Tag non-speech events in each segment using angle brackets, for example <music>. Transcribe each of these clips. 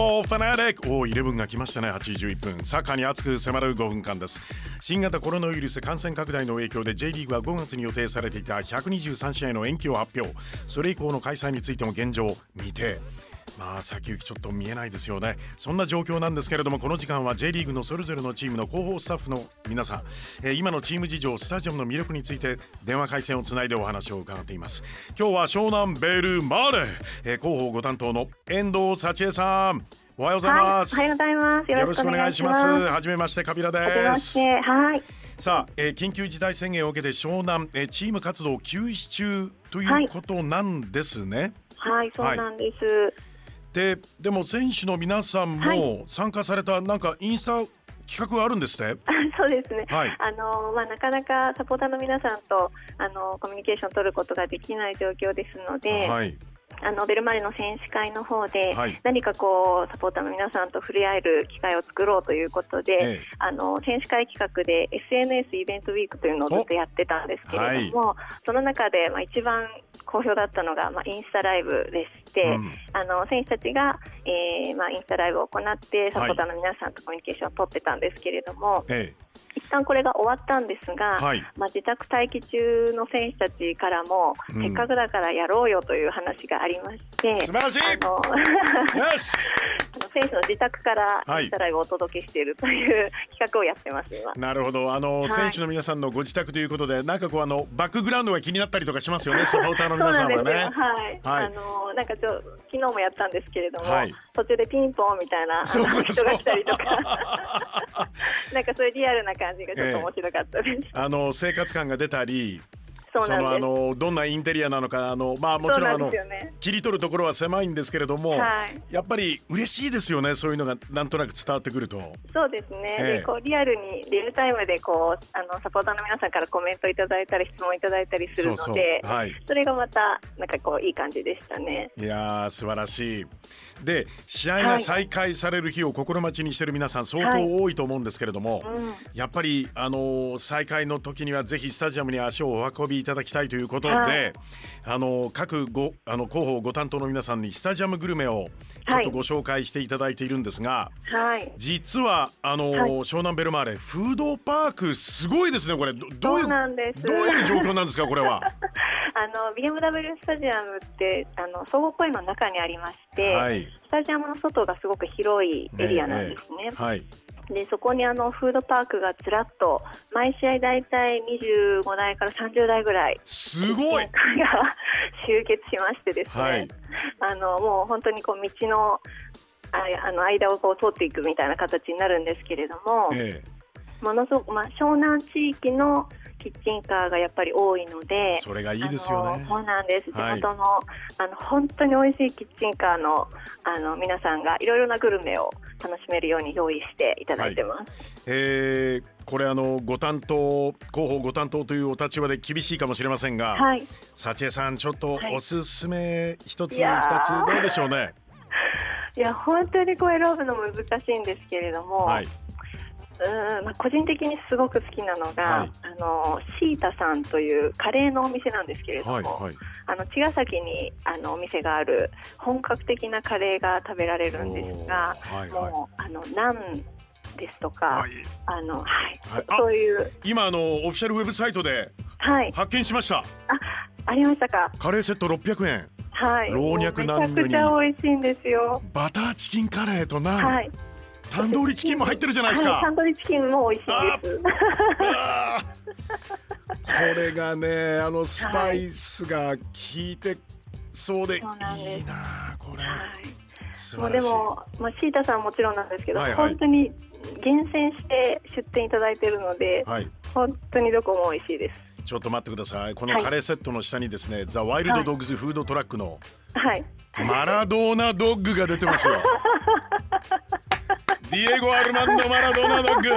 ポーファナリックおイレブンが来ましたね。81分サッカーに熱く迫る5分間です。新型コロナウイルス感染拡大の影響で J リーグは5月に予定されていた123試合の延期を発表。それ以降の開催についても現状未定。まあ先行きちょっと見えないですよね。そんな状況なんですけれどもこの時間は J リーグのそれぞれのチームの広報スタッフの皆さん、えー、今のチーム事情スタジアムの魅力について電話回線をつないでお話を伺っています。今日は湘南ベルマーレ、えー、広報ご担当の遠藤幸恵さん。おはようございます、はい、おはようございます。よろしくお願いします。はじめましてカビラです。はい。さあ、えー、緊急事態宣言を受けて湘南、えー、チーム活動休止中ということなんですね。はい、はい、そうなんです、はいででも選手の皆さんも参加された、なんかインスタ企画があるんですね。<laughs> そうですね。はい、あのまあなかなかサポーターの皆さんとあのコミュニケーションを取ることができない状況ですので、はい、あのベルマレの選手会の方で、はい、何かこうサポーターの皆さんと触れ合える機会を作ろうということで、ええ、あの選手会企画で SNS イベントウィークというのをずっとやってたんですけれども、はい、その中でまあ一番好評だったのが、まあ、インスタライブでして、うん、あの選手たちが、えーまあ、インスタライブを行ってサポーターの皆さんとコミュニケーションを取ってたんですけれども、ええ一旦これが終わったんですが、はい、まあ、自宅待機中の選手たちからも、うん、せっかくだからやろうよという話がありまして、素晴らしい！あの <laughs> 選手の自宅からインスタライブをお届けしているという企画をやってます、今。なるほど。あの、はい、選手の皆さんのご自宅ということでなんかこうあのバックグラウンドが気になったりとかしますよね <laughs> サポーターの皆さんはね。はい、はい、あのなんかちょ昨日もやったんですけれども、はい、途中でピンポンみたいな人が来たりとか。<laughs> なんかそういうリアルな感じがちょっと面白かったです。えー、あの生活感が出たりそのあのどんなインテリアなのかあのまあもちろんあの、ね、切り取るところは狭いんですけれども、はい、やっぱり嬉しいですよねそういうのがなんとなく伝わってくると。そうですね、えー、でこうリアルにリアルタイムでこうあのサポーターの皆さんからコメントいただいたり質問いただいたりするのではい、それがまたなんかこういい感じでしたね。いや素晴らしいで試合が再開される日を心待ちにしている皆さん相当多いと思うんですけれども、はいうん、やっぱりあの再開の時にはぜひスタジアムに足をお運びいただきたいということで、はい、あの各ごあの広報ご担当の皆さんにスタジアムグルメをちょっとご紹介していただいているんですが、はい、実はあの、湘南ベルマーレフードパークすごいですねこれ。どういうどういう状況なんですかこれは。<laughs> あの BMW スタジアムってあの総合公園の中にありまして、はい、スタジアムの外がすごく広いエリアなんですね。はい、でそこにあのフードパークがずらっと毎試合大体25台から30台ぐらいすごい。が集結しましてですね、はい、あのもう本当にこう道のああの間をこう通っていくみたいな形になるんですけれども、ええ、ものすごく、まあ、湘南地域のキッチンカーがやっぱり多いのでそれがいいですよね。そうなんです。地元のはい、あの本当に美味しいキッチンカーのあの皆さんがいろいろなグルメを楽しめるように用意していただいてます、はい、えー、これあのご担当広報ご担当というお立場で厳しいかもしれませんが、はい、幸恵さんちょっとおすすめ一つ二、つどうでしょうね？<laughs> いや本当にこう選ぶの難しいんですけれども、はい、うんまあ、個人的にすごく好きなのが、はい、あのシータさんというカレーのお店なんですけれども、はいはい、あの茅ヶ崎にあのお店がある本格的なカレーが食べられるんですが、はいはい、もうあのナンですとか、はい、あのはい、そういう今あのオフィシャルウェブサイトで発見しました。あありましたか？カレーセット600円。はい。老若男女に。めちゃくちゃ美味しいんですよ。バターチキンカレーとナン。はい。タンドリーチキンも入ってるじゃないですか。タンドリーチキンも美味しいです。これがね、あのスパイスが効いてそうでいいな、これ。もうでも、まあ、シータさんもちろんなんですけど、はいはい、本当に厳選して出店いただいているので、はい、本当にどこも美味しいです。ちょっと待ってください。このカレーセットの下にですね、はい、ザ・ワイルド・ドッグズ・フードトラックの、はい、マラドーナドッグが出てますよ。<laughs> ディエゴ・アルマンド・マラドーナドッグ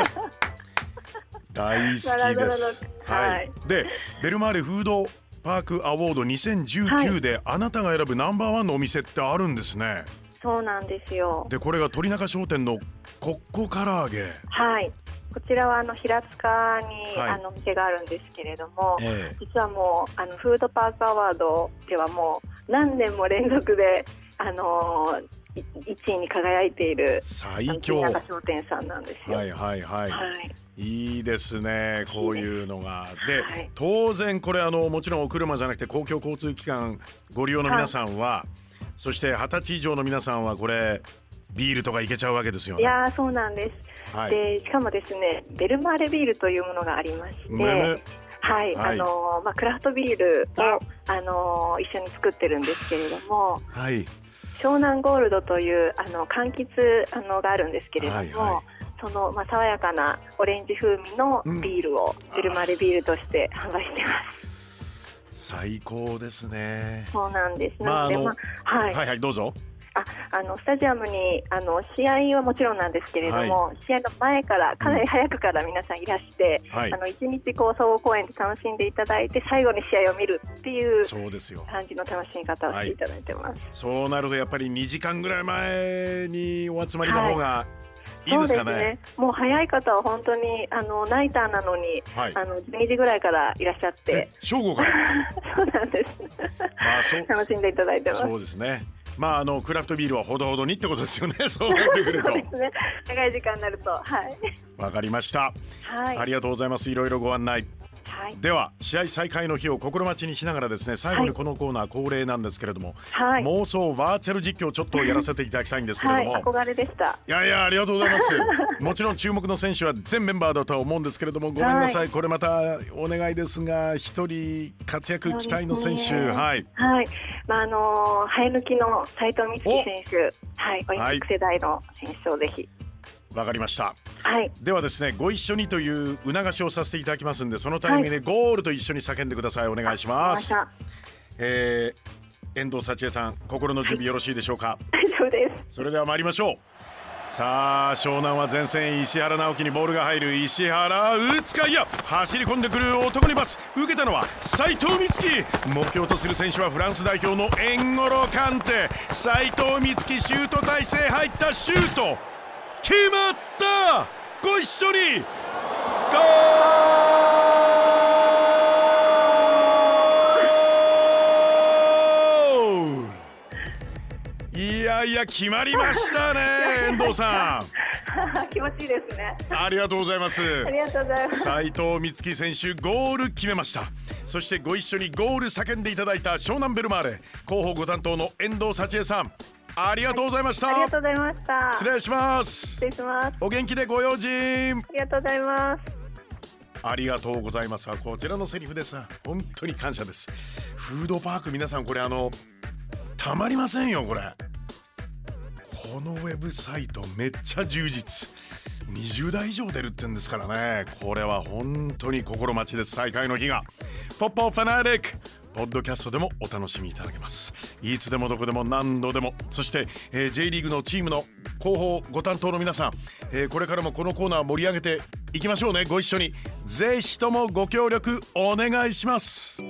大好きです。はい、でベルマーレフードパークアワード2019で、あなたが選ぶナンバーワンのお店ってあるんですね。そうなんですよ。でこれが鳥中商店のコッコ唐揚げ。はい。こちらはあの平塚に、はい、あの店があるんですけれども、えー、実はもうあのフードパークアワードではもう何年も連続であのー1位に輝いている最強商店さんなんですよ。はいはいはい。はいいいですねこういうのが。で、はい、当然これあのもちろんお車じゃなくて公共交通機関ご利用の皆さんは、はい、そして二十歳以上の皆さんはこれビールとかいけちゃうわけですよね。いやそうなんです。はい、でしかもですねベルマーレビールというものがありまして。はい、はい、あのまあクラフトビールをあの一緒に作ってるんですけれども、はい、湘南ゴールドというあの柑橘あのがあるんですけれども、はいはい、そのまあ爽やかなオレンジ風味のビールを、ベルマーレビールとして販売してます。最高ですね。そうなんです。まあ、まあ、はい、はいはいどうぞ。ああのスタジアムにあの試合はもちろんなんですけれども、はい、試合の前からかなり早くから皆さんいらして、うん、あの一日こう総合公演で楽しんでいただいて最後に試合を見るっていう感じの楽しみ方をしていただいてます、はい、そうなるとやっぱり2時間ぐらい前にお集まりの方が、い。いですかね、ね、もう早い方は本当にあのナイターなのに、はい、あの12時ぐらいからいらっしゃって。正午から？<laughs> そうなんです、まあ、楽しんでいただいてます。そうですねまああのクラフトビールはほどほどにってことですよね。<laughs> そうなってくると。そうですね。長い時間になると、はい。わかりました。はい。ありがとうございます。いろいろご案内。はい、では試合再開の日を心待ちにしながらですね最後にこのコーナー恒例なんですけれども、はい、妄想バーチャル実況ちょっとやらせていただきたいんですけれども、はい、憧れでした。いやいやありがとうございます。<laughs> もちろん注目の選手は全メンバーだとは思うんですけれどもごめんなさい、これまたお願いですが一人活躍期待の選手、ね、はい、はい。まああの生え抜きの斉藤美月選手。はい。オリンピック世代の選手をぜひ。わかりました。はい。ではですね、ご一緒にという促しをさせていただきますんで、そのタイミングでゴールと一緒に叫んでください。お願いします。えー、遠藤幸恵さん、心の準備よろしいでしょうか？大丈夫です。それでは参りましょう。さあ湘南は前線石原直樹にボールが入る石原打つかいや走り込んでくる男にパス受けたのは斉藤美月目標とする選手はフランス代表のエンゴロカンテ斉藤美月シュート体勢入ったシュート決まった。ご一緒に。ゴーいやいや決まりましたね <laughs> 遠藤さん。<laughs> 気持ちいいですね。ありがとうございます。ありがとうございます。斉藤美月選手ゴール決めました。そしてご一緒にゴール叫んでいただいた湘南ベルマーレ広報ご担当の遠藤幸恵さんありがとうございました。ありがとうございました。失礼します。失礼します。お元気でご用心。ありがとうございます。ありがとうございます。こちらのセリフです。本当に感謝です。フードパーク皆さんこれあのたまりませんよこれ。このウェブサイトめっちゃ充実。20台以上出るってんですからねこれは本当に心待ちです再開の日がポッポファナリックポッドキャストでもお楽しみいただけます。いつでもどこでも何度でも。そして、えー、J リーグのチームの広報ご担当の皆さん、えー、これからもこのコーナー盛り上げていきましょうね。ご一緒に。ぜひともご協力お願いします。